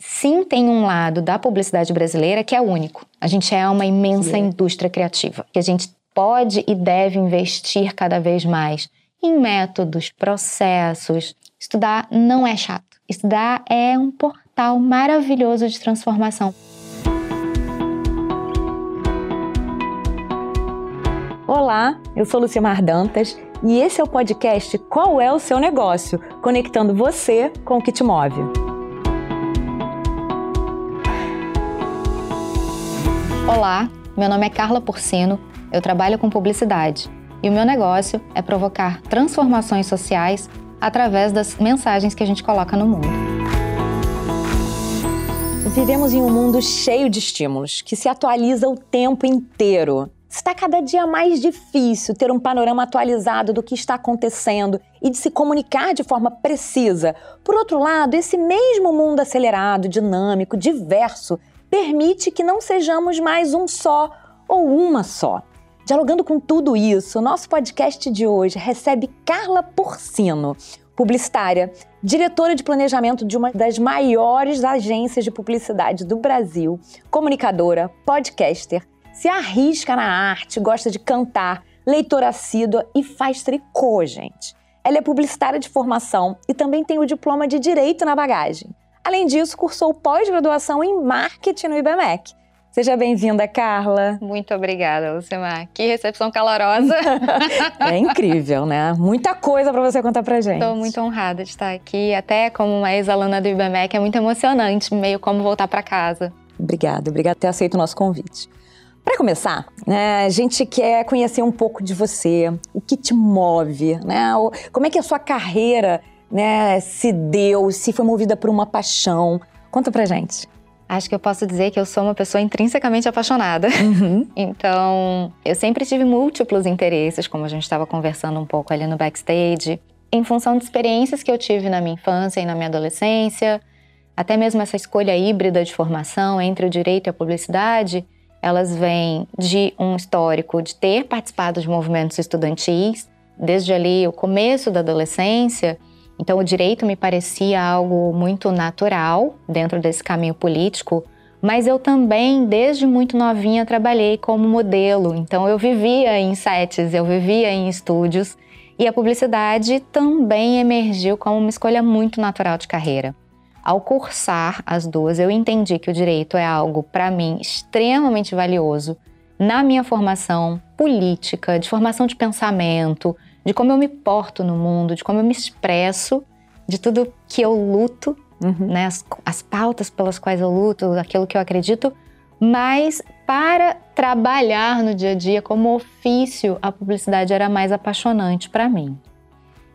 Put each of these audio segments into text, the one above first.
sim tem um lado da publicidade brasileira que é único. A gente é uma imensa indústria criativa, que a gente pode e deve investir cada vez mais em métodos, processos. Estudar não é chato. Estudar é um portal maravilhoso de transformação. Olá, eu sou Lucimar Dantas e esse é o podcast Qual é o seu negócio? Conectando você com o que te move. Olá, meu nome é Carla Porcino, eu trabalho com publicidade e o meu negócio é provocar transformações sociais através das mensagens que a gente coloca no mundo. Vivemos em um mundo cheio de estímulos, que se atualiza o tempo inteiro. Está cada dia mais difícil ter um panorama atualizado do que está acontecendo e de se comunicar de forma precisa. Por outro lado, esse mesmo mundo acelerado, dinâmico, diverso, permite que não sejamos mais um só ou uma só. Dialogando com tudo isso, nosso podcast de hoje recebe Carla Porcino, publicitária, diretora de planejamento de uma das maiores agências de publicidade do Brasil, comunicadora, podcaster, se arrisca na arte, gosta de cantar, leitora assídua e faz tricô, gente. Ela é publicitária de formação e também tem o diploma de Direito na bagagem. Além disso, cursou pós-graduação em marketing no IBMEC. Seja bem-vinda, Carla. Muito obrigada, Lucimar. Que recepção calorosa. é incrível, né? Muita coisa para você contar pra gente. Estou muito honrada de estar aqui. Até como uma ex-aluna do IBMEC, é muito emocionante, meio como voltar para casa. Obrigada, obrigada por ter aceito o nosso convite. Para começar, né, a gente quer conhecer um pouco de você, o que te move, né? Como é que a sua carreira né, se deu, se foi movida por uma paixão. Conta pra gente. Acho que eu posso dizer que eu sou uma pessoa intrinsecamente apaixonada. Uhum. Então, eu sempre tive múltiplos interesses, como a gente estava conversando um pouco ali no backstage, em função de experiências que eu tive na minha infância e na minha adolescência, até mesmo essa escolha híbrida de formação entre o direito e a publicidade, elas vêm de um histórico de ter participado de movimentos estudantis, desde ali o começo da adolescência, então, o direito me parecia algo muito natural dentro desse caminho político, mas eu também, desde muito novinha, trabalhei como modelo. Então, eu vivia em sets, eu vivia em estúdios e a publicidade também emergiu como uma escolha muito natural de carreira. Ao cursar as duas, eu entendi que o direito é algo, para mim, extremamente valioso na minha formação política, de formação de pensamento, de como eu me porto no mundo, de como eu me expresso, de tudo que eu luto, uhum. né, as, as pautas pelas quais eu luto, aquilo que eu acredito, mas para trabalhar no dia a dia como ofício, a publicidade era mais apaixonante para mim.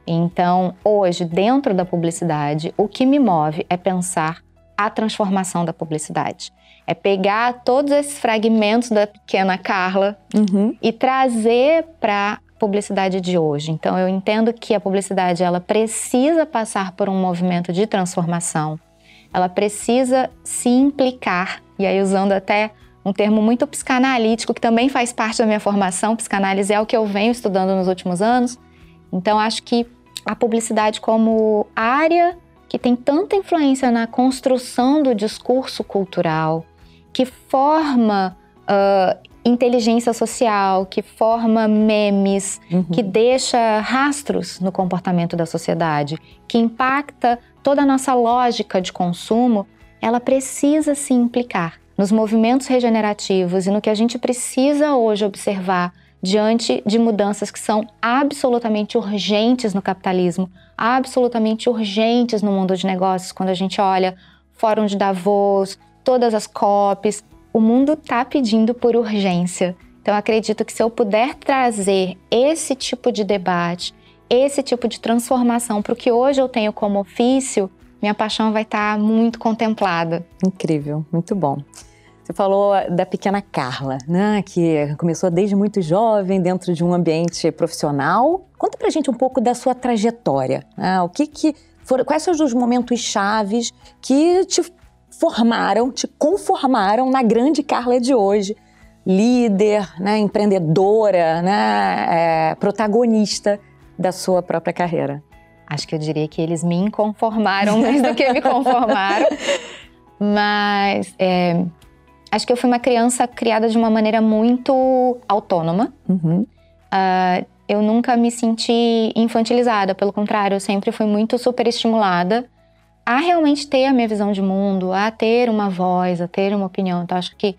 Então, hoje, dentro da publicidade, o que me move é pensar a transformação da publicidade. É pegar todos esses fragmentos da pequena Carla uhum. e trazer para publicidade de hoje. Então eu entendo que a publicidade ela precisa passar por um movimento de transformação. Ela precisa se implicar e aí usando até um termo muito psicanalítico que também faz parte da minha formação, psicanálise é o que eu venho estudando nos últimos anos. Então acho que a publicidade como área que tem tanta influência na construção do discurso cultural, que forma inteligência social, que forma memes, uhum. que deixa rastros no comportamento da sociedade, que impacta toda a nossa lógica de consumo, ela precisa se implicar nos movimentos regenerativos e no que a gente precisa hoje observar diante de mudanças que são absolutamente urgentes no capitalismo, absolutamente urgentes no mundo de negócios, quando a gente olha Fórum de Davos, todas as COPs, o mundo está pedindo por urgência. Então, acredito que se eu puder trazer esse tipo de debate, esse tipo de transformação para o que hoje eu tenho como ofício, minha paixão vai estar tá muito contemplada. Incrível, muito bom. Você falou da pequena Carla, né, que começou desde muito jovem dentro de um ambiente profissional. Conta pra gente um pouco da sua trajetória. Né? O que que foram, quais são os momentos chaves que te formaram, te conformaram na grande Carla de hoje, líder, né, empreendedora, né, é, protagonista da sua própria carreira? Acho que eu diria que eles me inconformaram mais do que me conformaram. Mas é, acho que eu fui uma criança criada de uma maneira muito autônoma. Uhum. Uh, eu nunca me senti infantilizada, pelo contrário, eu sempre fui muito superestimulada a realmente ter a minha visão de mundo, a ter uma voz, a ter uma opinião. Então, acho que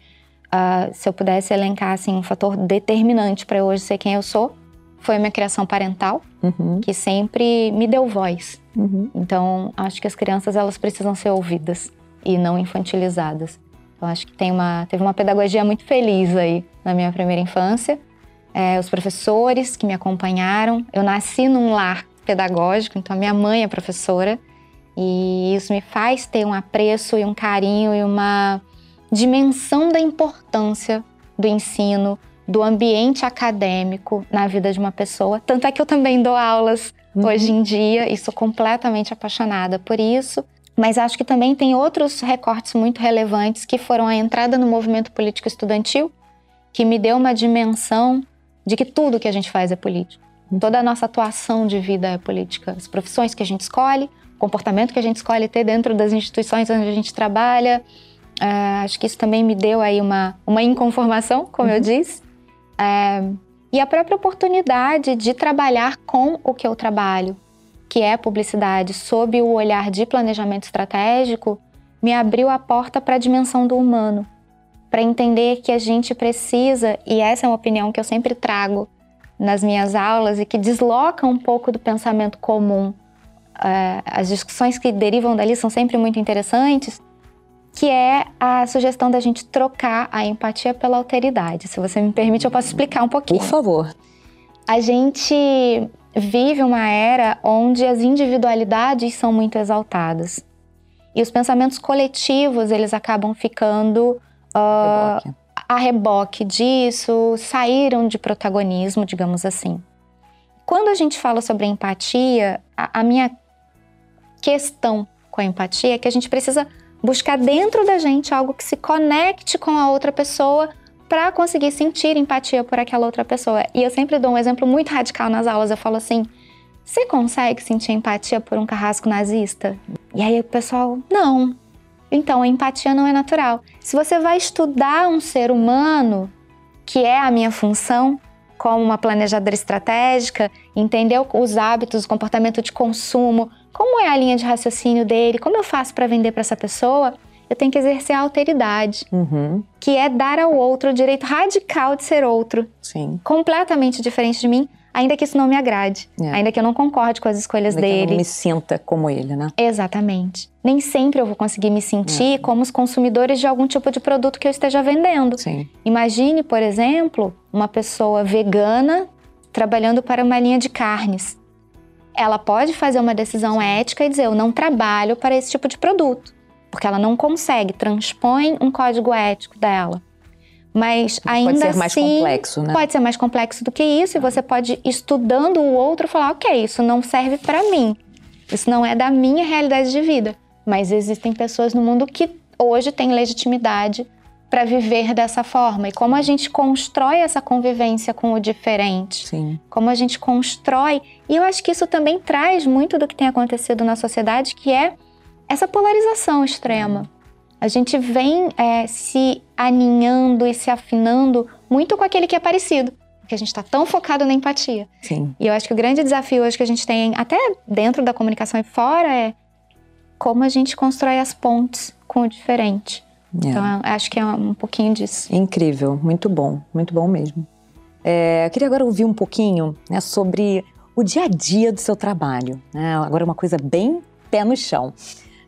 uh, se eu pudesse elencar assim, um fator determinante para eu hoje ser quem eu sou, foi a minha criação parental, uhum. que sempre me deu voz. Uhum. Então, acho que as crianças elas precisam ser ouvidas e não infantilizadas. Então, acho que tem uma, teve uma pedagogia muito feliz aí na minha primeira infância. É, os professores que me acompanharam. Eu nasci num lar pedagógico, então a minha mãe é professora. E isso me faz ter um apreço e um carinho e uma dimensão da importância do ensino, do ambiente acadêmico na vida de uma pessoa. Tanto é que eu também dou aulas uhum. hoje em dia e sou completamente apaixonada por isso. Mas acho que também tem outros recortes muito relevantes que foram a entrada no movimento político estudantil, que me deu uma dimensão de que tudo que a gente faz é político. Toda a nossa atuação de vida é política. As profissões que a gente escolhe, comportamento que a gente escolhe ter dentro das instituições onde a gente trabalha. Uh, acho que isso também me deu aí uma, uma inconformação, como uhum. eu disse. Uh, e a própria oportunidade de trabalhar com o que eu trabalho, que é publicidade, sob o olhar de planejamento estratégico, me abriu a porta para a dimensão do humano, para entender que a gente precisa, e essa é uma opinião que eu sempre trago nas minhas aulas e que desloca um pouco do pensamento comum uh, as discussões que derivam dali são sempre muito interessantes, que é a sugestão da gente trocar a empatia pela alteridade. Se você me permite, eu posso explicar um pouquinho. Por favor. A gente vive uma era onde as individualidades são muito exaltadas. E os pensamentos coletivos, eles acabam ficando uh, reboque. a reboque disso, saíram de protagonismo, digamos assim. Quando a gente fala sobre empatia, a, a minha questão com a empatia é que a gente precisa buscar dentro da gente algo que se conecte com a outra pessoa para conseguir sentir empatia por aquela outra pessoa. E eu sempre dou um exemplo muito radical nas aulas. Eu falo assim: você consegue sentir empatia por um carrasco nazista? E aí o pessoal, não. Então a empatia não é natural. Se você vai estudar um ser humano, que é a minha função, como uma planejadora estratégica, entender os hábitos, o comportamento de consumo, como é a linha de raciocínio dele, como eu faço para vender para essa pessoa, eu tenho que exercer a alteridade, uhum. que é dar ao outro o direito radical de ser outro, Sim. completamente diferente de mim, ainda que isso não me agrade, é. ainda que eu não concorde com as escolhas ainda dele. Que eu não me sinta como ele, né? Exatamente. Nem sempre eu vou conseguir me sentir é. como os consumidores de algum tipo de produto que eu esteja vendendo. Sim. Imagine, por exemplo, uma pessoa vegana trabalhando para uma linha de carnes. Ela pode fazer uma decisão ética e dizer: eu não trabalho para esse tipo de produto, porque ela não consegue, transpõe um código ético dela. Mas ainda pode ser assim, mais complexo, né? Pode ser mais complexo do que isso, e você pode, estudando o outro, falar: ok, isso não serve para mim. Isso não é da minha realidade de vida. Mas existem pessoas no mundo que hoje têm legitimidade para viver dessa forma. E como a gente constrói essa convivência com o diferente. Sim. Como a gente constrói. E eu acho que isso também traz muito do que tem acontecido na sociedade, que é essa polarização extrema. A gente vem é, se aninhando e se afinando muito com aquele que é parecido. Porque a gente está tão focado na empatia. Sim. E eu acho que o grande desafio hoje que a gente tem, até dentro da comunicação e fora, é como a gente constrói as pontes com o diferente. É. Então, acho que é um pouquinho disso. Incrível, muito bom, muito bom mesmo. É, eu queria agora ouvir um pouquinho né, sobre o dia a dia do seu trabalho. Né? Agora, uma coisa bem pé no chão.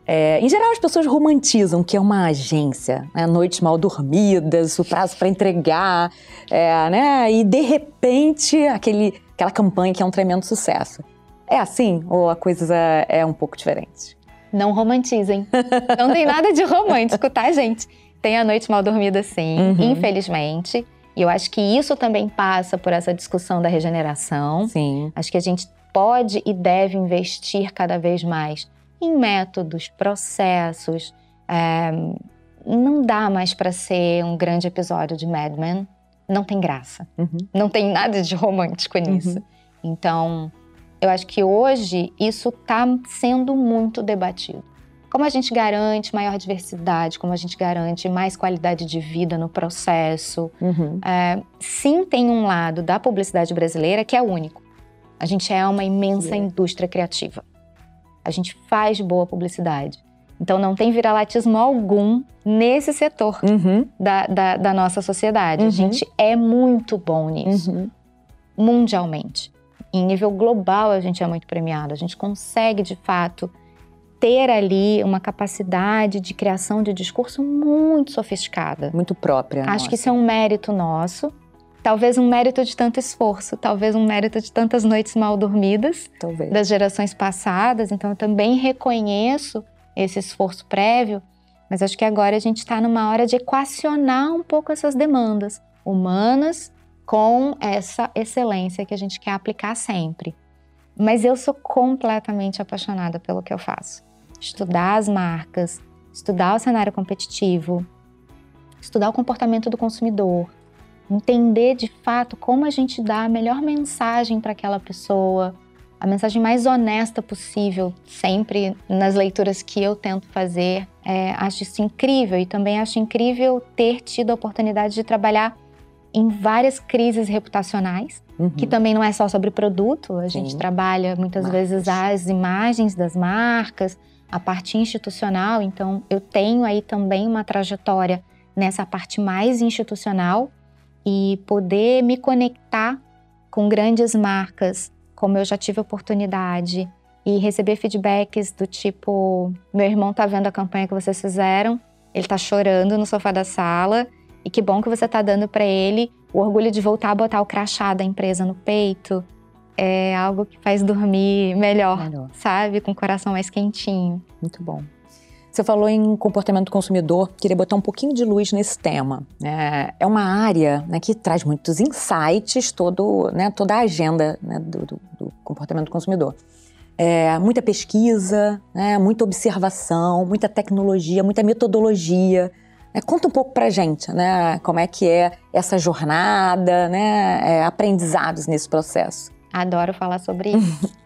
É, em geral, as pessoas romantizam que é uma agência, né? noites mal dormidas, o prazo para entregar, é, né? e de repente aquele, aquela campanha que é um tremendo sucesso. É assim ou a coisa é um pouco diferente? Não romantizem. Não tem nada de romântico, tá, gente? Tem a noite mal dormida, sim, uhum. infelizmente. E eu acho que isso também passa por essa discussão da regeneração. Sim. Acho que a gente pode e deve investir cada vez mais em métodos, processos. É, não dá mais para ser um grande episódio de Mad Men. Não tem graça. Uhum. Não tem nada de romântico nisso. Uhum. Então, eu acho que hoje isso está sendo muito debatido. como a gente garante maior diversidade, como a gente garante mais qualidade de vida no processo. Uhum. É, sim, tem um lado da publicidade brasileira que é único. A gente é uma imensa indústria criativa. A gente faz boa publicidade. Então não tem viralatismo algum nesse setor uhum. da, da, da, nossa sociedade. Uhum. A gente é muito bom nisso, uhum. mundialmente. Em nível global, a gente é muito premiado. A gente consegue, de fato, ter ali uma capacidade de criação de discurso muito sofisticada. Muito própria. Acho nossa. que isso é um mérito nosso. Talvez um mérito de tanto esforço, talvez um mérito de tantas noites mal dormidas talvez. das gerações passadas. Então, eu também reconheço esse esforço prévio, mas acho que agora a gente está numa hora de equacionar um pouco essas demandas humanas com essa excelência que a gente quer aplicar sempre. Mas eu sou completamente apaixonada pelo que eu faço estudar as marcas, estudar o cenário competitivo, estudar o comportamento do consumidor, entender de fato como a gente dá a melhor mensagem para aquela pessoa, a mensagem mais honesta possível, sempre nas leituras que eu tento fazer. É, acho isso incrível e também acho incrível ter tido a oportunidade de trabalhar em várias crises reputacionais, uhum. que também não é só sobre produto, a Sim. gente trabalha muitas Marcas. vezes as imagens das marcas, a parte institucional, então eu tenho aí também uma trajetória nessa parte mais institucional e poder me conectar com grandes marcas, como eu já tive oportunidade, e receber feedbacks do tipo: meu irmão tá vendo a campanha que vocês fizeram, ele tá chorando no sofá da sala, e que bom que você tá dando para ele o orgulho de voltar a botar o crachá da empresa no peito é algo que faz dormir melhor, melhor, sabe? Com o coração mais quentinho. Muito bom. Você falou em comportamento do consumidor, queria botar um pouquinho de luz nesse tema. É, é uma área né, que traz muitos insights, todo, né, toda a agenda né, do, do, do, comportamento do consumidor. É, muita pesquisa, né, muita observação, muita tecnologia, muita metodologia. É, conta um pouco pra gente, né, como é que é essa jornada, né, é, aprendizados nesse processo. Adoro falar sobre isso.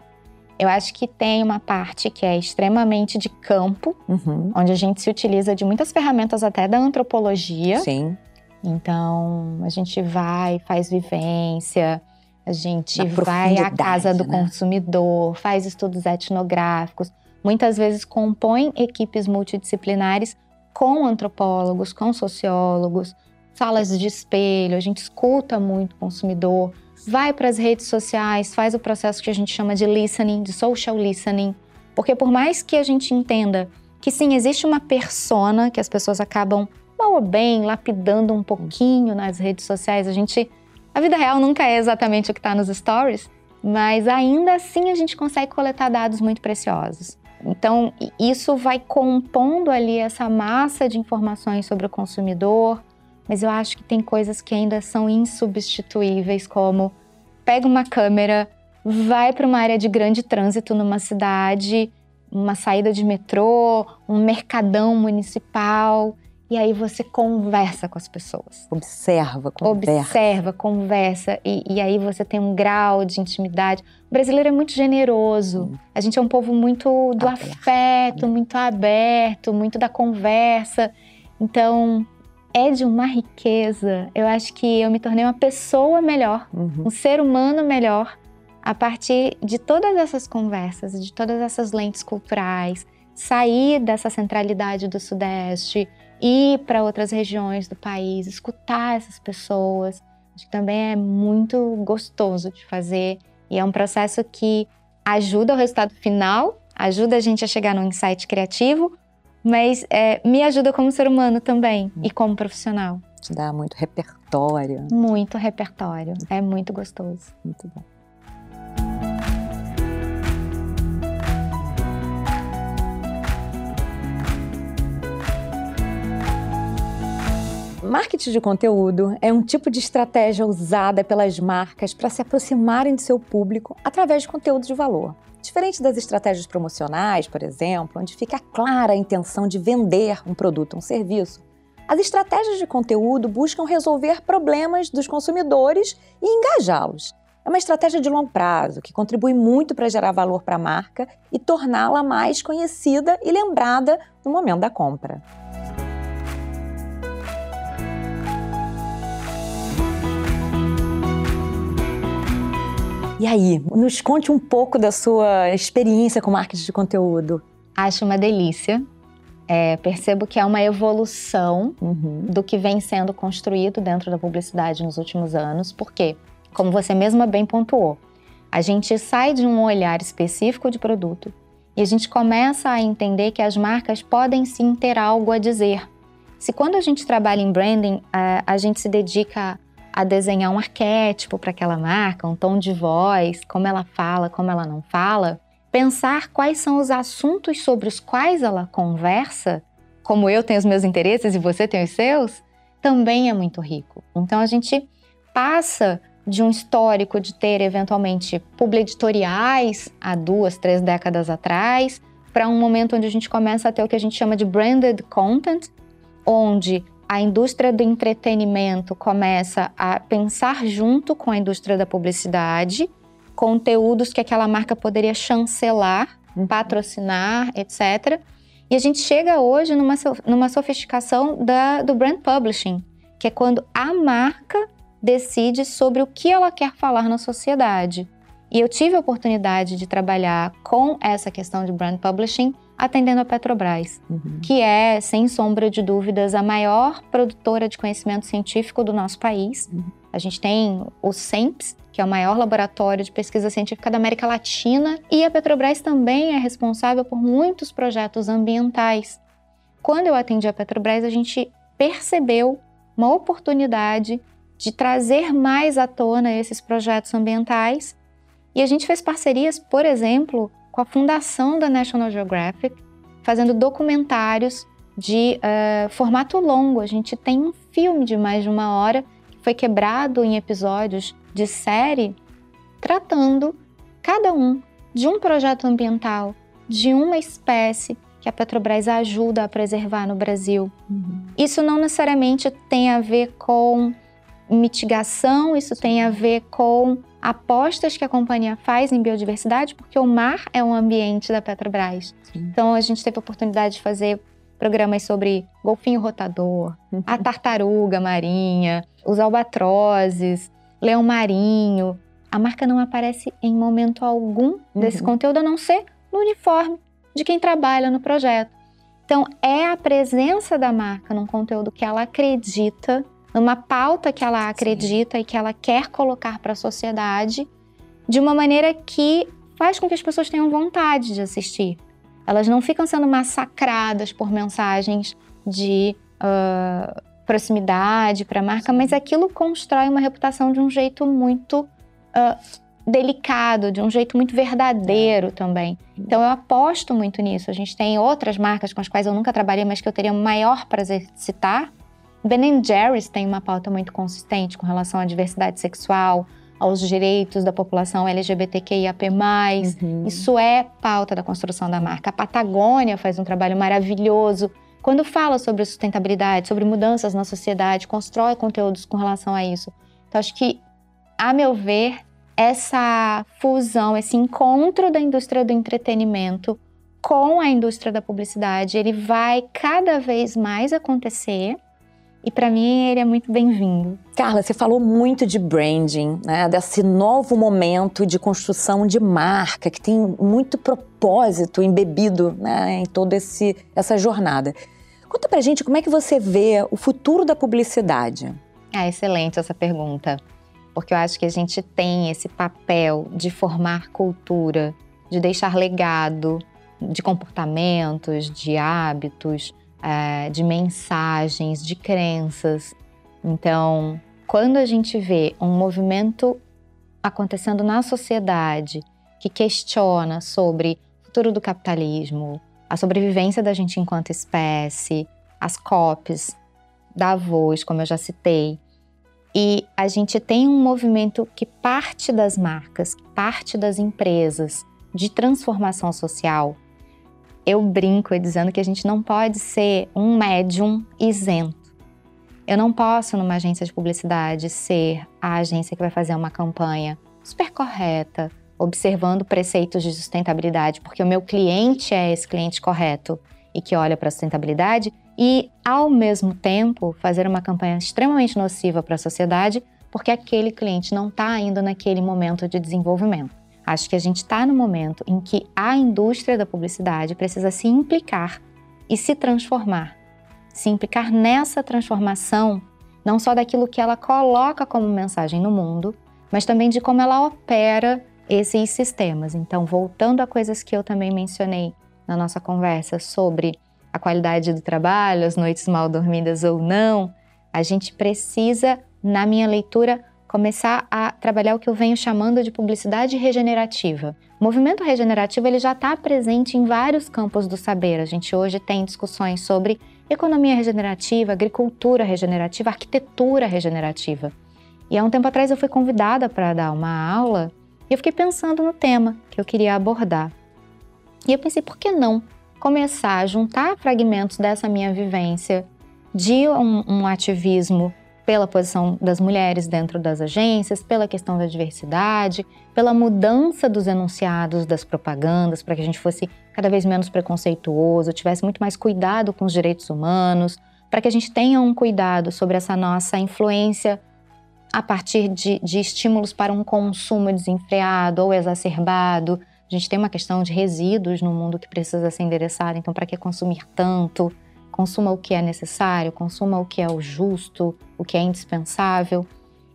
Eu acho que tem uma parte que é extremamente de campo, uhum. onde a gente se utiliza de muitas ferramentas até da antropologia. Sim. Então, a gente vai, faz vivência, a gente vai à casa do né? consumidor, faz estudos etnográficos, muitas vezes compõe equipes multidisciplinares com antropólogos, com sociólogos, salas de espelho, a gente escuta muito o consumidor, vai para as redes sociais, faz o processo que a gente chama de listening, de social listening, porque por mais que a gente entenda que sim, existe uma persona que as pessoas acabam mal ou bem lapidando um pouquinho nas redes sociais, a gente a vida real nunca é exatamente o que está nos stories, mas ainda assim a gente consegue coletar dados muito preciosos. Então, isso vai compondo ali essa massa de informações sobre o consumidor, mas eu acho que tem coisas que ainda são insubstituíveis, como pega uma câmera, vai para uma área de grande trânsito numa cidade, uma saída de metrô, um mercadão municipal, e aí você conversa com as pessoas. Observa, conversa. Observa, conversa, e, e aí você tem um grau de intimidade. O brasileiro é muito generoso. Hum. A gente é um povo muito do aberto. afeto, muito aberto, muito da conversa. Então, é de uma riqueza. Eu acho que eu me tornei uma pessoa melhor, uhum. um ser humano melhor, a partir de todas essas conversas, de todas essas lentes culturais, sair dessa centralidade do Sudeste, ir para outras regiões do país, escutar essas pessoas. Acho que também é muito gostoso de fazer e é um processo que ajuda o resultado final, ajuda a gente a chegar num insight criativo, mas é, me ajuda como ser humano também e como profissional. Te dá muito repertório. Muito repertório. É muito gostoso. Muito bom. Marketing de conteúdo é um tipo de estratégia usada pelas marcas para se aproximarem do seu público através de conteúdo de valor. Diferente das estratégias promocionais, por exemplo, onde fica clara a intenção de vender um produto, um serviço, as estratégias de conteúdo buscam resolver problemas dos consumidores e engajá-los. É uma estratégia de longo prazo que contribui muito para gerar valor para a marca e torná-la mais conhecida e lembrada no momento da compra. E aí, nos conte um pouco da sua experiência com marketing de conteúdo. Acho uma delícia. É, percebo que é uma evolução uhum. do que vem sendo construído dentro da publicidade nos últimos anos, porque, como você mesma bem pontuou, a gente sai de um olhar específico de produto e a gente começa a entender que as marcas podem sim ter algo a dizer. Se quando a gente trabalha em branding, a, a gente se dedica a desenhar um arquétipo para aquela marca, um tom de voz, como ela fala, como ela não fala, pensar quais são os assuntos sobre os quais ela conversa, como eu tenho os meus interesses e você tem os seus, também é muito rico. Então a gente passa de um histórico de ter eventualmente editoriais há duas, três décadas atrás, para um momento onde a gente começa a ter o que a gente chama de branded content, onde a indústria do entretenimento começa a pensar junto com a indústria da publicidade conteúdos que aquela marca poderia chancelar, patrocinar, etc. E a gente chega hoje numa, numa sofisticação da, do brand publishing, que é quando a marca decide sobre o que ela quer falar na sociedade. E eu tive a oportunidade de trabalhar com essa questão de brand publishing atendendo a Petrobras, uhum. que é, sem sombra de dúvidas, a maior produtora de conhecimento científico do nosso país. Uhum. A gente tem o SEMPS, que é o maior laboratório de pesquisa científica da América Latina, e a Petrobras também é responsável por muitos projetos ambientais. Quando eu atendi a Petrobras, a gente percebeu uma oportunidade de trazer mais à tona esses projetos ambientais e a gente fez parcerias, por exemplo, com a fundação da National Geographic, fazendo documentários de uh, formato longo. A gente tem um filme de mais de uma hora que foi quebrado em episódios de série, tratando cada um de um projeto ambiental, de uma espécie que a Petrobras ajuda a preservar no Brasil. Uhum. Isso não necessariamente tem a ver com mitigação, isso tem a ver com apostas que a companhia faz em biodiversidade, porque o mar é um ambiente da Petrobras. Sim. Então a gente teve a oportunidade de fazer programas sobre golfinho rotador, uhum. a tartaruga marinha, os albatrozes, leão marinho. A marca não aparece em momento algum desse uhum. conteúdo, a não ser no uniforme de quem trabalha no projeto. Então, é a presença da marca num conteúdo que ela acredita, numa pauta que ela acredita Sim. e que ela quer colocar para a sociedade, de uma maneira que faz com que as pessoas tenham vontade de assistir. Elas não ficam sendo massacradas por mensagens de uh, proximidade para a marca, mas aquilo constrói uma reputação de um jeito muito uh, delicado, de um jeito muito verdadeiro também. Então eu aposto muito nisso. A gente tem outras marcas com as quais eu nunca trabalhei, mas que eu teria o maior prazer de citar. Ben Jerry's tem uma pauta muito consistente com relação à diversidade sexual, aos direitos da população LGBTQIAP+. Uhum. Isso é pauta da construção da marca. A Patagônia faz um trabalho maravilhoso quando fala sobre sustentabilidade, sobre mudanças na sociedade, constrói conteúdos com relação a isso. Então, acho que, a meu ver, essa fusão, esse encontro da indústria do entretenimento com a indústria da publicidade, ele vai cada vez mais acontecer. E para mim ele é muito bem-vindo. Carla, você falou muito de branding, né? desse novo momento de construção de marca que tem muito propósito embebido né? em toda essa jornada. Conta pra gente como é que você vê o futuro da publicidade. Ah, excelente essa pergunta. Porque eu acho que a gente tem esse papel de formar cultura, de deixar legado de comportamentos, de hábitos, é, de mensagens, de crenças. Então, quando a gente vê um movimento acontecendo na sociedade que questiona sobre o futuro do capitalismo, a sobrevivência da gente enquanto espécie, as COPs, Davos, como eu já citei. E a gente tem um movimento que parte das marcas, parte das empresas, de transformação social. Eu brinco dizendo que a gente não pode ser um médium isento. Eu não posso, numa agência de publicidade, ser a agência que vai fazer uma campanha super correta, observando preceitos de sustentabilidade, porque o meu cliente é esse cliente correto e que olha para a sustentabilidade, e ao mesmo tempo fazer uma campanha extremamente nociva para a sociedade, porque aquele cliente não está ainda naquele momento de desenvolvimento. Acho que a gente está no momento em que a indústria da publicidade precisa se implicar e se transformar. Se implicar nessa transformação, não só daquilo que ela coloca como mensagem no mundo, mas também de como ela opera esses sistemas. Então, voltando a coisas que eu também mencionei na nossa conversa sobre a qualidade do trabalho, as noites mal dormidas ou não, a gente precisa, na minha leitura, começar a trabalhar o que eu venho chamando de publicidade regenerativa. O movimento regenerativo ele já está presente em vários campos do saber. A gente hoje tem discussões sobre economia regenerativa, agricultura regenerativa, arquitetura regenerativa. E há um tempo atrás eu fui convidada para dar uma aula e eu fiquei pensando no tema que eu queria abordar. E eu pensei, por que não começar a juntar fragmentos dessa minha vivência de um, um ativismo pela posição das mulheres dentro das agências, pela questão da diversidade, pela mudança dos enunciados das propagandas, para que a gente fosse cada vez menos preconceituoso, tivesse muito mais cuidado com os direitos humanos, para que a gente tenha um cuidado sobre essa nossa influência a partir de, de estímulos para um consumo desenfreado ou exacerbado, a gente tem uma questão de resíduos no mundo que precisa ser endereçada, então para que consumir tanto? Consuma o que é necessário, consuma o que é o justo, o que é indispensável.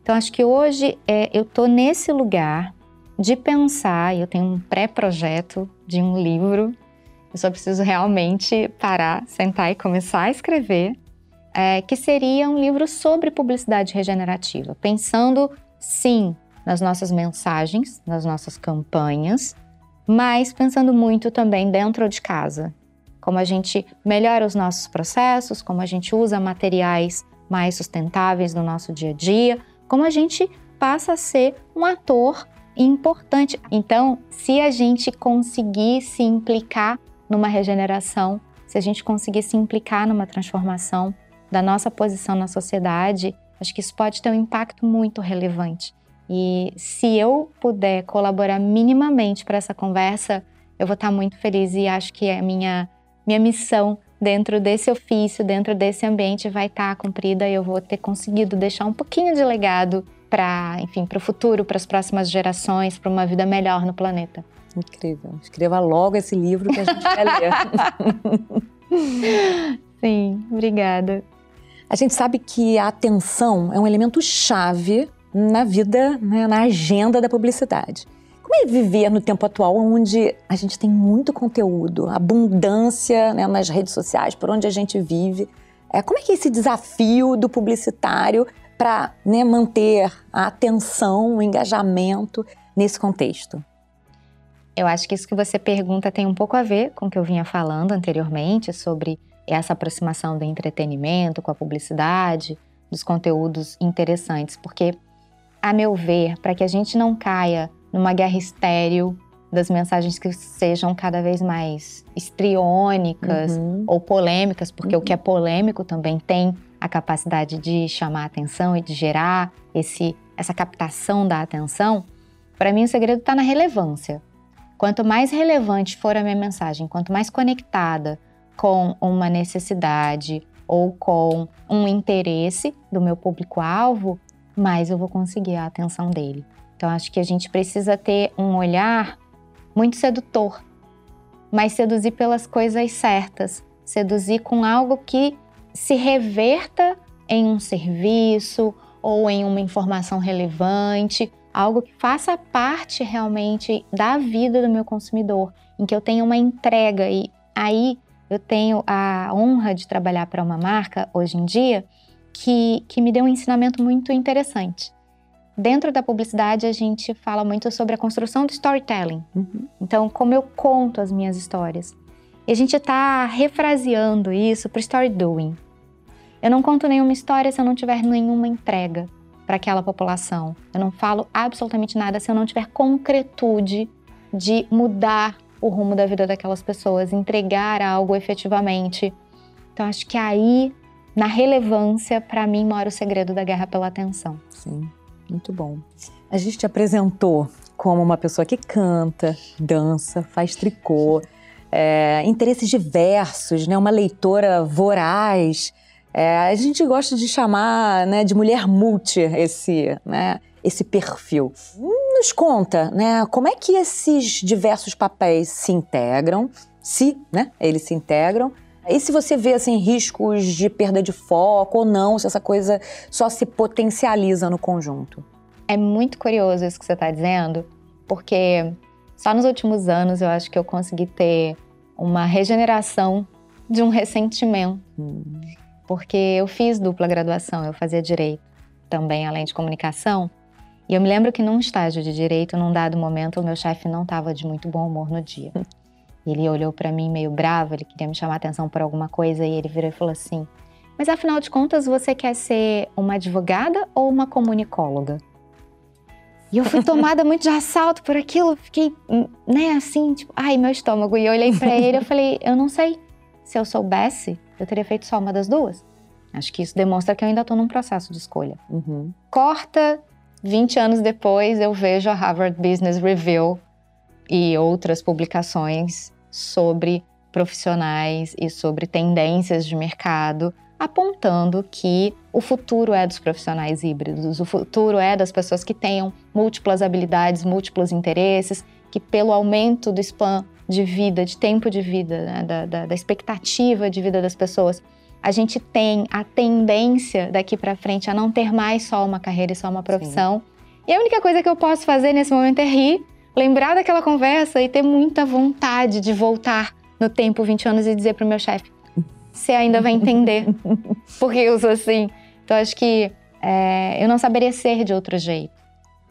Então acho que hoje é, eu estou nesse lugar de pensar, eu tenho um pré-projeto de um livro, eu só preciso realmente parar, sentar e começar a escrever, é, que seria um livro sobre publicidade regenerativa, pensando sim nas nossas mensagens, nas nossas campanhas, mas pensando muito também dentro de casa. Como a gente melhora os nossos processos, como a gente usa materiais mais sustentáveis no nosso dia a dia, como a gente passa a ser um ator importante. Então, se a gente conseguir se implicar numa regeneração, se a gente conseguir se implicar numa transformação da nossa posição na sociedade, acho que isso pode ter um impacto muito relevante. E se eu puder colaborar minimamente para essa conversa, eu vou estar muito feliz e acho que a minha, minha missão dentro desse ofício, dentro desse ambiente vai estar cumprida e eu vou ter conseguido deixar um pouquinho de legado para, enfim, para o futuro, para as próximas gerações, para uma vida melhor no planeta. Incrível. Escreva logo esse livro que a gente vai ler. Sim, obrigada. A gente sabe que a atenção é um elemento chave na vida, né, na agenda da publicidade. Como é viver no tempo atual, onde a gente tem muito conteúdo, abundância né, nas redes sociais, por onde a gente vive? É, como é que é esse desafio do publicitário para né, manter a atenção, o engajamento nesse contexto? Eu acho que isso que você pergunta tem um pouco a ver com o que eu vinha falando anteriormente sobre essa aproximação do entretenimento com a publicidade, dos conteúdos interessantes, porque a meu ver, para que a gente não caia numa guerra estéril das mensagens que sejam cada vez mais estriônicas uhum. ou polêmicas, porque uhum. o que é uhum. polêmico também tem a capacidade de chamar a atenção e de gerar esse, essa captação da atenção. Para mim, o segredo está na relevância. Quanto mais relevante for a minha mensagem, quanto mais conectada com uma necessidade ou com um interesse do meu público-alvo, mais eu vou conseguir a atenção dele. Então acho que a gente precisa ter um olhar muito sedutor, mas seduzir pelas coisas certas, seduzir com algo que se reverta em um serviço ou em uma informação relevante, algo que faça parte realmente da vida do meu consumidor, em que eu tenha uma entrega e aí eu tenho a honra de trabalhar para uma marca hoje em dia que, que me deu um ensinamento muito interessante. Dentro da publicidade, a gente fala muito sobre a construção do storytelling. Uhum. Então, como eu conto as minhas histórias. E a gente está refraseando isso para story doing. Eu não conto nenhuma história se eu não tiver nenhuma entrega para aquela população. Eu não falo absolutamente nada se eu não tiver concretude de mudar o rumo da vida daquelas pessoas, entregar algo efetivamente. Então, acho que aí na relevância, para mim, mora o segredo da guerra pela atenção. Sim. Muito bom. A gente te apresentou como uma pessoa que canta, dança, faz tricô, é, interesses diversos, né? Uma leitora voraz. É, a gente gosta de chamar né, de mulher multi esse, né, esse perfil. Nos conta, né? Como é que esses diversos papéis se integram? Se, né? Eles se integram. E se você vê assim riscos de perda de foco ou não, se essa coisa só se potencializa no conjunto? É muito curioso isso que você está dizendo, porque só nos últimos anos eu acho que eu consegui ter uma regeneração de um ressentimento. Hum. Porque eu fiz dupla graduação, eu fazia direito também, além de comunicação. E eu me lembro que num estágio de direito, num dado momento, o meu chefe não estava de muito bom humor no dia. Ele olhou para mim meio bravo, ele queria me chamar a atenção por alguma coisa e ele virou e falou assim: Mas afinal de contas, você quer ser uma advogada ou uma comunicóloga? E eu fui tomada muito de assalto por aquilo, fiquei, né, assim, tipo, ai, meu estômago. E eu olhei para ele e falei, eu não sei. Se eu soubesse, eu teria feito só uma das duas. Acho que isso demonstra que eu ainda estou num processo de escolha. Uhum. Corta, 20 anos depois, eu vejo a Harvard Business Review e outras publicações sobre profissionais e sobre tendências de mercado apontando que o futuro é dos profissionais híbridos, o futuro é das pessoas que tenham múltiplas habilidades, múltiplos interesses, que pelo aumento do span de vida, de tempo de vida, né, da, da, da, expectativa de vida das pessoas, a gente tem a tendência daqui para frente a não ter mais só uma carreira e só uma profissão. Sim. E a única coisa que eu posso fazer nesse momento é rir, lembrar daquela conversa e ter muita vontade de voltar no tempo 20 anos e dizer para o meu chefe: você ainda vai entender porque eu sou assim. Então, acho que é, eu não saberia ser de outro jeito.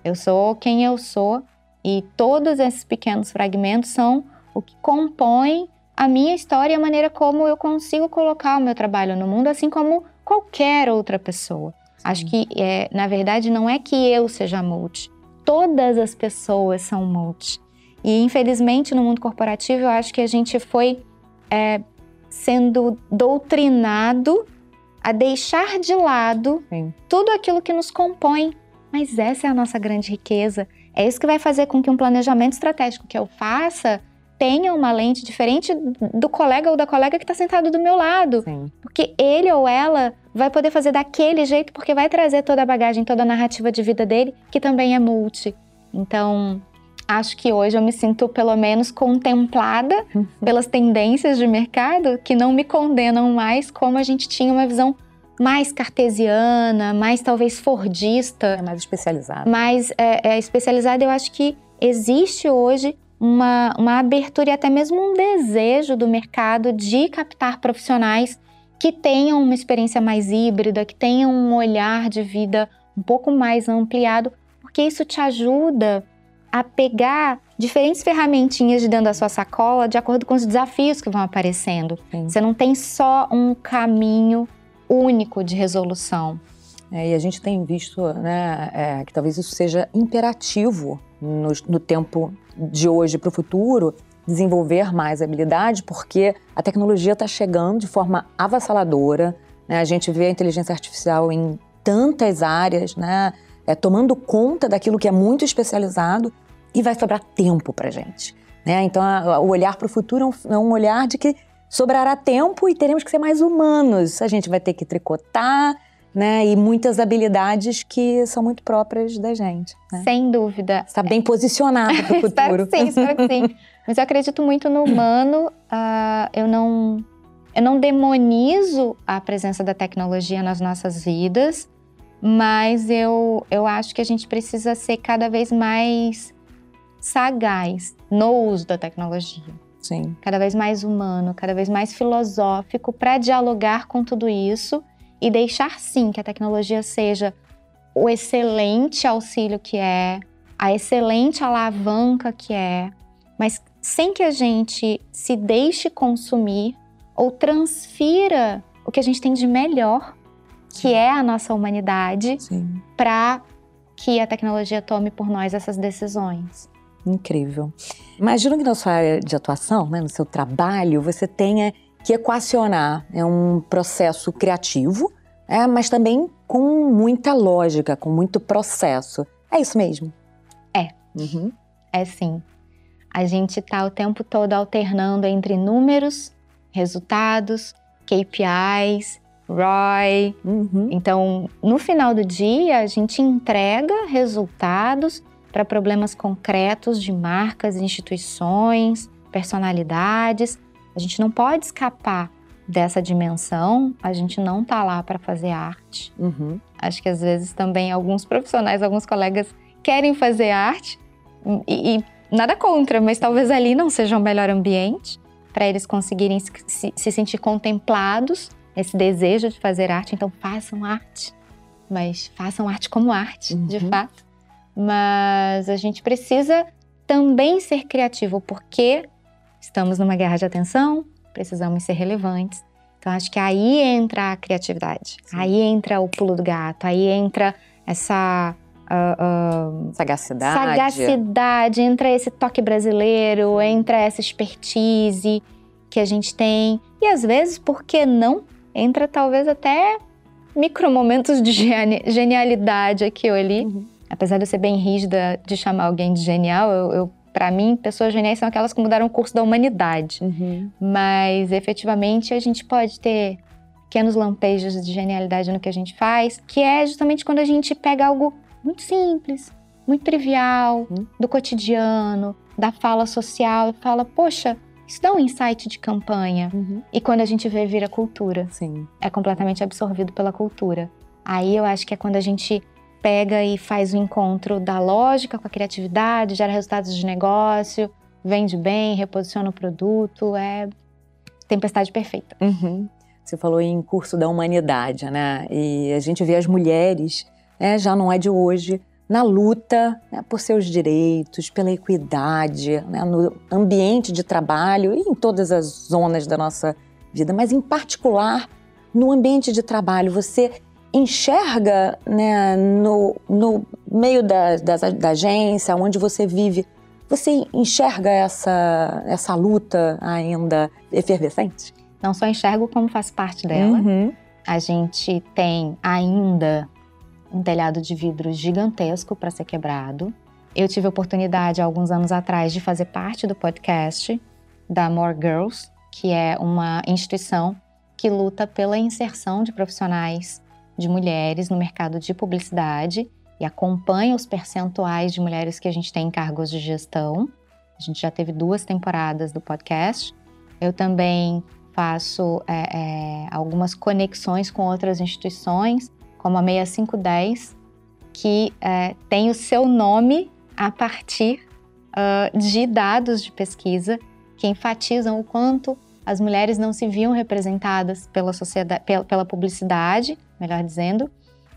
Eu sou quem eu sou e todos esses pequenos fragmentos são o que compõem a minha história e a maneira como eu consigo colocar o meu trabalho no mundo, assim como qualquer outra pessoa. Sim. Acho que, é, na verdade, não é que eu seja multi. Todas as pessoas são multi. E, infelizmente, no mundo corporativo, eu acho que a gente foi é, sendo doutrinado a deixar de lado Sim. tudo aquilo que nos compõe. Mas essa é a nossa grande riqueza. É isso que vai fazer com que um planejamento estratégico que eu faça tenha uma lente diferente do colega ou da colega que está sentado do meu lado. Sim. Porque ele ou ela vai poder fazer daquele jeito, porque vai trazer toda a bagagem, toda a narrativa de vida dele, que também é multi. Então, acho que hoje eu me sinto pelo menos contemplada uhum. pelas tendências de mercado que não me condenam mais como a gente tinha uma visão mais cartesiana, mais talvez fordista. É mais especializada. Mais é, é especializada, eu acho que existe hoje uma, uma abertura e até mesmo um desejo do mercado de captar profissionais que tenham uma experiência mais híbrida, que tenham um olhar de vida um pouco mais ampliado, porque isso te ajuda a pegar diferentes ferramentinhas de dentro da sua sacola de acordo com os desafios que vão aparecendo. Sim. Você não tem só um caminho único de resolução. É, e a gente tem visto né, é, que talvez isso seja imperativo no, no tempo de hoje para o futuro, desenvolver mais habilidade, porque a tecnologia está chegando de forma avassaladora. Né? A gente vê a inteligência artificial em tantas áreas, né? é, tomando conta daquilo que é muito especializado e vai sobrar tempo para gente. Né? Então, a, o olhar para o futuro é um, é um olhar de que sobrará tempo e teremos que ser mais humanos. A gente vai ter que tricotar, né? E muitas habilidades que são muito próprias da gente. Né? Sem dúvida. Está bem posicionado para o futuro. espero que sim, espero que sim. Mas eu acredito muito no humano. Uh, eu não, eu não demonizo a presença da tecnologia nas nossas vidas mas eu, eu acho que a gente precisa ser cada vez mais sagaz no uso da tecnologia. Sim. Cada vez mais humano, cada vez mais filosófico para dialogar com tudo isso e deixar sim que a tecnologia seja o excelente auxílio que é, a excelente alavanca que é, mas sem que a gente se deixe consumir ou transfira o que a gente tem de melhor que é a nossa humanidade, para que a tecnologia tome por nós essas decisões. Incrível. Imagino que na sua área de atuação, né, no seu trabalho, você tenha que equacionar é um processo criativo, é, mas também com muita lógica, com muito processo. É isso mesmo? É. Uhum. É sim. A gente está o tempo todo alternando entre números, resultados, KPIs, ROI. Uhum. Então, no final do dia, a gente entrega resultados para problemas concretos de marcas, instituições, personalidades. A gente não pode escapar dessa dimensão, a gente não tá lá para fazer arte. Uhum. Acho que às vezes também alguns profissionais, alguns colegas querem fazer arte e, e nada contra, mas talvez ali não seja o melhor ambiente para eles conseguirem se, se sentir contemplados esse desejo de fazer arte. Então façam arte, mas façam arte como arte, Uhum. de fato. Mas a gente precisa também ser criativo, porque estamos numa guerra de atenção, precisamos ser relevantes. Então acho que aí entra a criatividade, Sim. aí entra o pulo do gato, aí entra essa ah, ah, Sagacidade. sagacidade, entra esse toque brasileiro, entra essa expertise que a gente tem. E às vezes, por que não? Entra talvez até micromomentos de geni- genialidade aqui ou ali. Uhum. Apesar de eu ser bem rígida de chamar alguém de genial, eu, eu para mim, pessoas geniais são aquelas que mudaram o curso da humanidade. Uhum. Mas efetivamente a gente pode ter pequenos lampejos de genialidade no que a gente faz, que é justamente quando a gente pega algo muito simples, muito trivial, Hum. do cotidiano, da fala social, e fala, poxa, isso dá um insight de campanha. Uhum. E quando a gente vê vira cultura, Sim. é completamente absorvido pela cultura. Aí eu acho que é quando a gente pega e faz o encontro da lógica com a criatividade, gera resultados de negócio, vende bem, reposiciona o produto, é tempestade perfeita. Uhum. Você falou em curso da humanidade, né? E a gente vê as mulheres, né, já não é de hoje, na luta né, por seus direitos, pela equidade, né, no ambiente de trabalho e em todas as zonas da nossa vida, mas em particular no ambiente de trabalho. Você enxerga né, no, no meio da, da, da agência, onde você vive, você enxerga essa, essa luta ainda efervescente? Não só enxergo como faz parte dela. Uhum. A gente tem ainda um telhado de vidro gigantesco para ser quebrado. Eu tive a oportunidade, alguns anos atrás, de fazer parte do podcast da More Girls, que é uma instituição que luta pela inserção de profissionais de mulheres no mercado de publicidade e acompanha os percentuais de mulheres que a gente tem em cargos de gestão. A gente já teve duas temporadas do podcast. Eu também faço é, é, algumas conexões com outras instituições, como a 6510, que é, tem o seu nome a partir uh, de dados de pesquisa que enfatizam o quanto as mulheres não se viam representadas pela sociedade, pela, pela publicidade, melhor dizendo,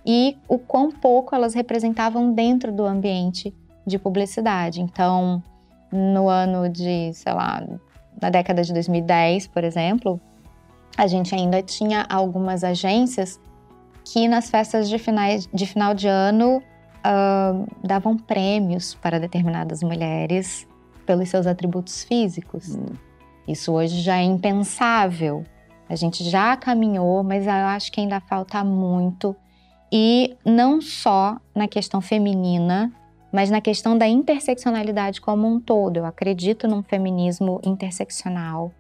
e o quão pouco elas representavam dentro do ambiente de publicidade. Então, no ano de, sei lá, na década de 2010, por exemplo, a gente ainda tinha algumas agências que nas festas de, finais, de final de ano uh, davam prêmios para determinadas mulheres pelos seus atributos físicos. Hum. Isso hoje já é impensável. A gente já caminhou, mas eu acho que ainda falta muito. E não só na questão feminina, mas na questão da interseccionalidade como um todo. Eu acredito num feminismo interseccional.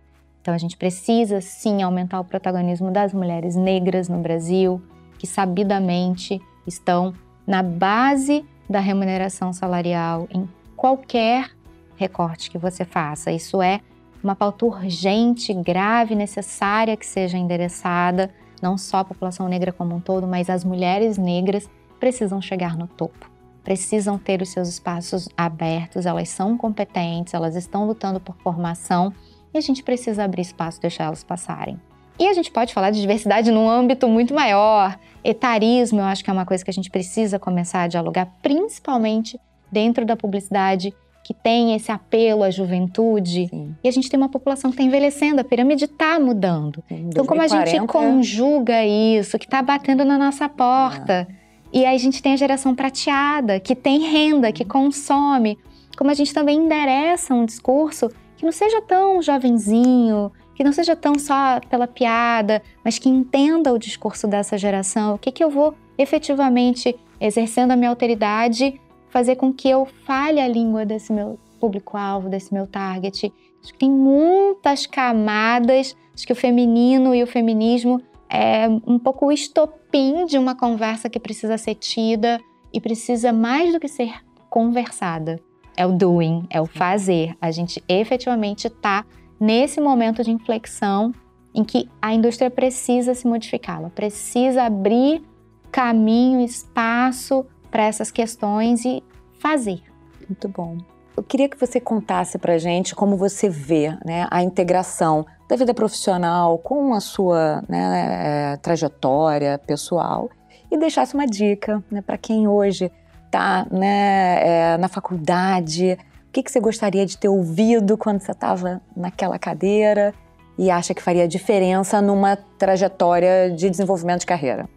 Então a gente precisa sim aumentar o protagonismo das mulheres negras no Brasil, que sabidamente estão na base da remuneração salarial em qualquer recorte que você faça. Isso é uma pauta urgente, grave, necessária que seja endereçada, não só a população negra como um todo, mas as mulheres negras precisam chegar no topo. Precisam ter os seus espaços abertos, elas são competentes, elas estão lutando por formação e a gente precisa abrir espaço e deixar elas passarem. E a gente pode falar de diversidade num âmbito muito maior. Etarismo, eu acho que é uma coisa que a gente precisa começar a dialogar, principalmente dentro da publicidade que tem esse apelo à juventude. Sim. E a gente tem uma população que está envelhecendo, a pirâmide está mudando. Então, como a gente 2040, conjuga isso, que está batendo na nossa porta? E aí a gente tem a geração prateada, que tem renda, que consome. Como a gente também endereça um discurso que não seja tão jovenzinho, que não seja tão só pela piada, mas que entenda o discurso dessa geração, o que, que eu vou efetivamente, exercendo a minha autoridade, fazer com que eu fale a língua desse meu público-alvo, desse meu target. Acho que tem muitas camadas, acho que o feminino e o feminismo é um pouco o estopim de uma conversa que precisa ser tida e precisa mais do que ser conversada. É o doing, é o fazer. A gente efetivamente está nesse momento de inflexão em que a indústria precisa se modificar, ela precisa abrir caminho, espaço para essas questões e fazer. Muito bom. Eu queria que você contasse para gente como você vê né, a integração da vida profissional com a sua né, é, trajetória pessoal e deixasse uma dica né, para quem hoje está né, é, na faculdade. O que, que você gostaria de ter ouvido quando você estava naquela cadeira e acha que faria diferença numa trajetória de desenvolvimento de carreira?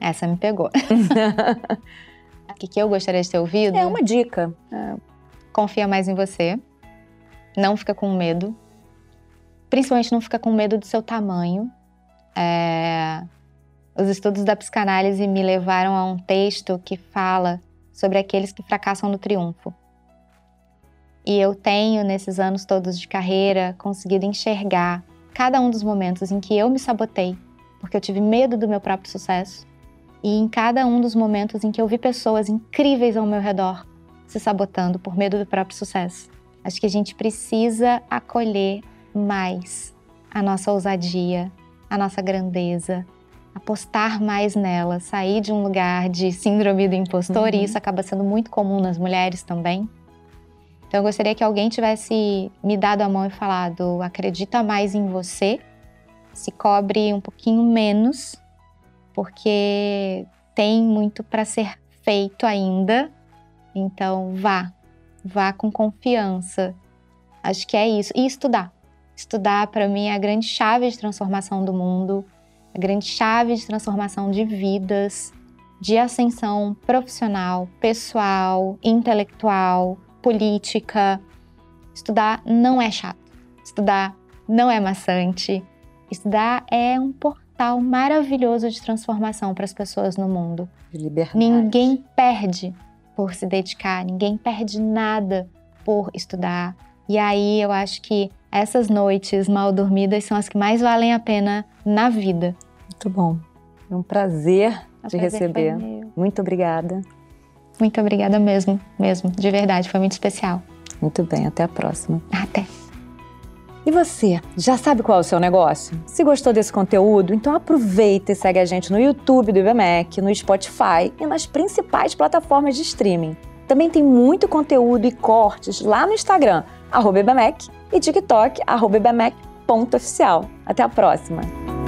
Essa me pegou. O que, que eu gostaria de ter ouvido? É uma dica. É. Confia mais em você. Não fica com medo. Principalmente não fica com medo do seu tamanho. É... Os estudos da psicanálise me levaram a um texto que fala sobre aqueles que fracassam no triunfo. E eu tenho, nesses anos todos de carreira, conseguido enxergar cada um dos momentos em que eu me sabotei, porque eu tive medo do meu próprio sucesso, e em cada um dos momentos em que eu vi pessoas incríveis ao meu redor se sabotando por medo do próprio sucesso. Acho que a gente precisa acolher mais a nossa ousadia, a nossa grandeza, apostar mais nela, sair de um lugar de síndrome do impostor, uhum. e isso acaba sendo muito comum nas mulheres também. Então eu gostaria que alguém tivesse me dado a mão e falado: acredita mais em você, se cobre um pouquinho menos porque tem muito para ser feito ainda. Então, vá, vá com confiança. Acho que é isso. E estudar. Estudar, para mim, é a grande chave de transformação do mundo, a grande chave de transformação de vidas, de ascensão profissional, pessoal, intelectual, política. Estudar não é chato. Estudar não é maçante. Estudar é um portal portal maravilhoso de transformação para as pessoas no mundo. De liberdade. Ninguém perde por se dedicar, ninguém perde nada por estudar. E aí eu acho que essas noites mal dormidas são as que mais valem a pena na vida. Muito bom. É um prazer o te prazer receber. Muito obrigada. Muito obrigada mesmo, mesmo, de verdade, foi muito especial. Muito bem, até a próxima. Até. E você, já sabe qual é o seu negócio? Se gostou desse conteúdo, então aproveita e segue a gente no YouTube do IBMEC, no Spotify e nas principais plataformas de streaming. Também tem muito conteúdo e cortes lá no Instagram, arroba IBMEC, e TikTok, arroba IBMEC.oficial. Até a próxima!